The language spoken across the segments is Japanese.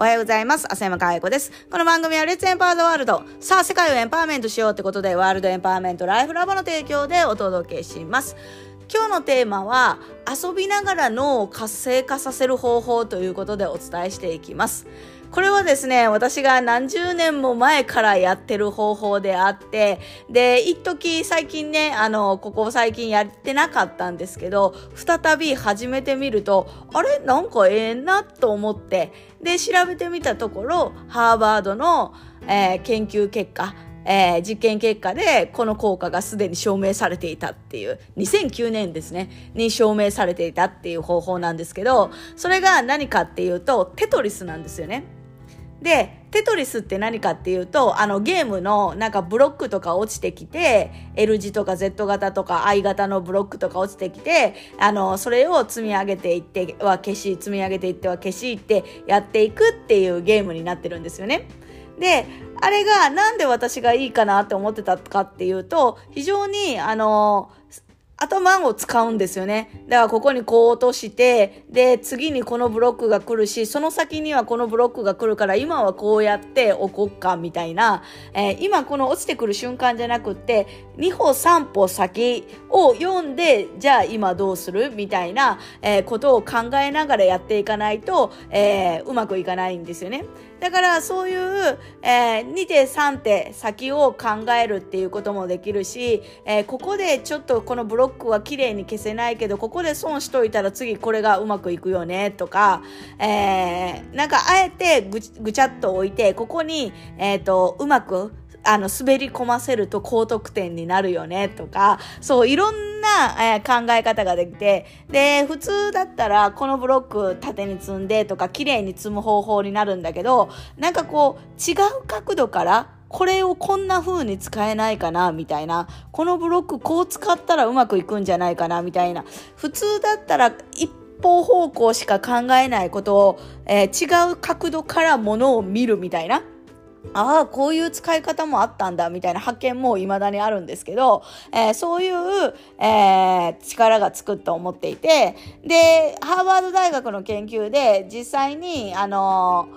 おはようございます。浅山かえ子です。この番組はレッツエンパワードワールド。さあ、世界をエンパワーメントしようってことで、ワールドエンパワーメントライフラボの提供でお届けします。今日のテーマは遊びながら脳を活性化させる方法ということでお伝えしていきます。これはですね、私が何十年も前からやってる方法であって、で、一時最近ね、あの、ここ最近やってなかったんですけど、再び始めてみると、あれ？なんかええなと思って、で、調べてみたところ、ハーバードの、えー、研究結果、えー、実験結果でこの効果がすでに証明されていたっていう2009年ですねに証明されていたっていう方法なんですけどそれが何かっていうとテトリスなんですよね。で、テトリスって何かっていうと、あのゲームのなんかブロックとか落ちてきて、L 字とか Z 型とか I 型のブロックとか落ちてきて、あの、それを積み上げていっては消し、積み上げていっては消しってやっていくっていうゲームになってるんですよね。で、あれがなんで私がいいかなって思ってたかっていうと、非常にあの、頭を使うんですよね。だからここにこう落として、で、次にこのブロックが来るし、その先にはこのブロックが来るから、今はこうやって置こっか、みたいな、えー、今この落ちてくる瞬間じゃなくって、2歩3歩先を読んで、じゃあ今どうするみたいな、えー、ことを考えながらやっていかないと、えー、うまくいかないんですよね。だからそういう、えー、2手3手先を考えるっていうこともできるし、えー、ここでちょっとこのブロックは綺麗に消せないけどここで損しといたら次これがうまくいくよねとか、えー、なんかあえてぐちゃっと置いてここに、えーとうまくあの、滑り込ませると高得点になるよねとか、そう、いろんな、えー、考え方ができて、で、普通だったら、このブロック縦に積んでとか、綺麗に積む方法になるんだけど、なんかこう、違う角度から、これをこんな風に使えないかなみたいな。このブロックこう使ったらうまくいくんじゃないかなみたいな。普通だったら一方方向しか考えないことを、えー、違う角度からものを見るみたいな。ああ、こういう使い方もあったんだ、みたいな発見も未だにあるんですけど、えー、そういう、えー、力がつくと思っていて、で、ハーバード大学の研究で実際に、あの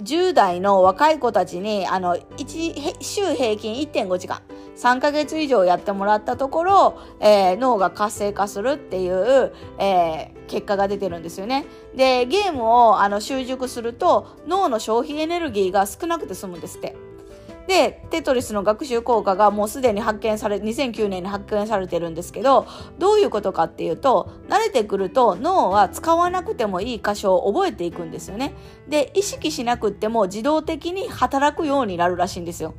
ー、10代の若い子たちに、あの、1週平均1.5時間、3ヶ月以上やってもらったところ、えー、脳が活性化するっていう、えー、結果が出てるんですよね。で、ゲームをあの習熟すると脳の消費エネルギーが少なくて済むんですって。で、テトリスの学習効果がもうすでに発見され、2009年に発見されてるんですけど、どういうことかっていうと、慣れてくると脳は使わなくてもいい箇所を覚えていくんですよね。で、意識しなくても自動的に働くようになるらしいんですよ。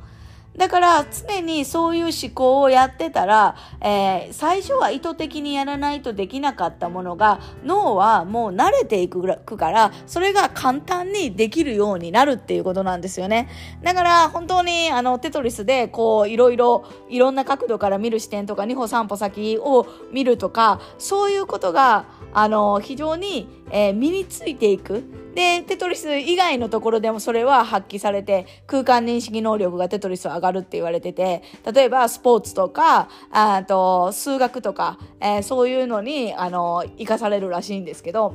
だから常にそういう思考をやってたら、えー、最初は意図的にやらないとできなかったものが脳はもう慣れていくからそれが簡単にできるようになるっていうことなんですよね。だから本当にあのテトリスでこういろいろいろんな角度から見る視点とか2歩3歩先を見るとかそういうことがあの非常に、えー、身についていく。で、テトリス以外のところでもそれは発揮されて、空間認識能力がテトリスは上がるって言われてて、例えばスポーツとか、あと数学とか、えー、そういうのに、あの、活かされるらしいんですけど、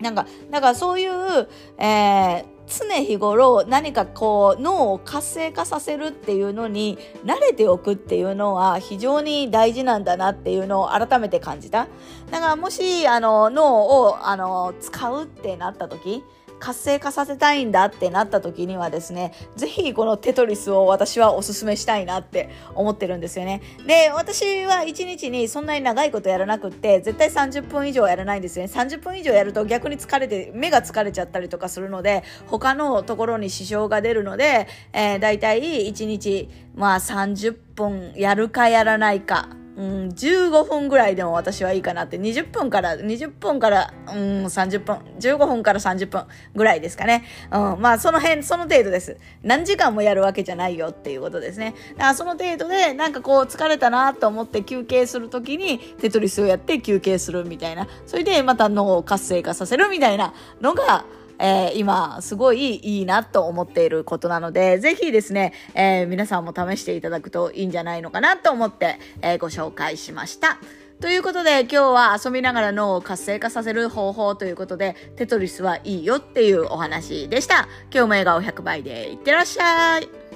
なんか、だからそういう、えー、常日頃何かこう脳を活性化させるっていうのに慣れておくっていうのは非常に大事なんだなっていうのを改めて感じた。だからもしあの脳をあの使うってなった時活性化させたいんだってなった時にはですね、ぜひこのテトリスを私はおすすめしたいなって思ってるんですよね。で、私は1日にそんなに長いことやらなくって、絶対30分以上やらないんですよね。30分以上やると逆に疲れて、目が疲れちゃったりとかするので、他のところに支障が出るので、えー、大体1日、まあ30分やるかやらないかうん、15分ぐらいでも私はいいかなって、20分から、20分から、うん、30分、15分から30分ぐらいですかね。うん、まあ、その辺、その程度です。何時間もやるわけじゃないよっていうことですね。だからその程度で、なんかこう、疲れたなと思って休憩するときに、テトリスをやって休憩するみたいな。それでまた脳を活性化させるみたいなのが、えー、今、すごいいいなと思っていることなので、ぜひですね、えー、皆さんも試していただくといいんじゃないのかなと思って、えー、ご紹介しました。ということで今日は遊びながら脳を活性化させる方法ということでテトリスはいいよっていうお話でした。今日も笑顔100倍でいってらっしゃい。